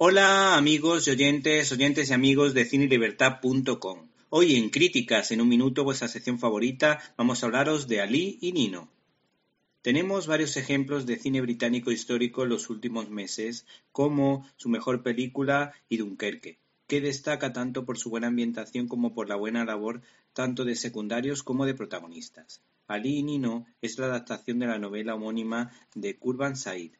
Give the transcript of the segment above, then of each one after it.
Hola amigos y oyentes, oyentes y amigos de cinelibertad.com. Hoy en Críticas, en un minuto, vuestra sección favorita, vamos a hablaros de Ali y Nino. Tenemos varios ejemplos de cine británico histórico en los últimos meses, como su mejor película y Dunkerque, que destaca tanto por su buena ambientación como por la buena labor tanto de secundarios como de protagonistas. Ali y Nino es la adaptación de la novela homónima de Kurban Said,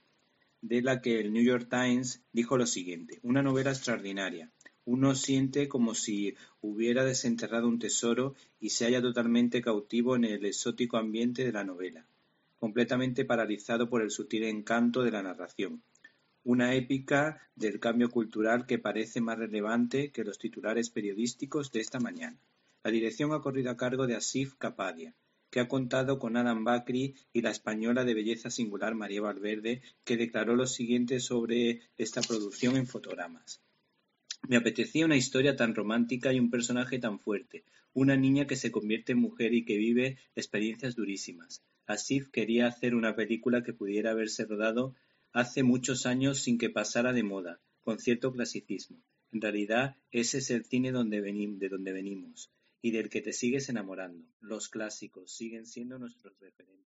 de la que el New York Times dijo lo siguiente: "Una novela extraordinaria. Uno siente como si hubiera desenterrado un tesoro y se halla totalmente cautivo en el exótico ambiente de la novela, completamente paralizado por el sutil encanto de la narración. Una épica del cambio cultural que parece más relevante que los titulares periodísticos de esta mañana. La dirección ha corrido a cargo de Asif Kapadia que ha contado con Adam Bakri y la española de belleza singular María Valverde, que declaró lo siguiente sobre esta producción en fotogramas. Me apetecía una historia tan romántica y un personaje tan fuerte, una niña que se convierte en mujer y que vive experiencias durísimas. Asif quería hacer una película que pudiera haberse rodado hace muchos años sin que pasara de moda, con cierto clasicismo. En realidad, ese es el cine de donde venimos y del que te sigues enamorando. Los clásicos siguen siendo nuestros referentes.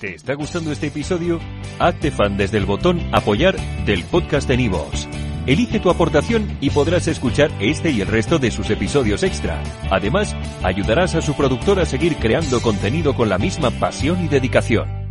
¿Te está gustando este episodio? Hazte fan desde el botón Apoyar del podcast de Nivos. Elige tu aportación y podrás escuchar este y el resto de sus episodios extra. Además, ayudarás a su productor a seguir creando contenido con la misma pasión y dedicación.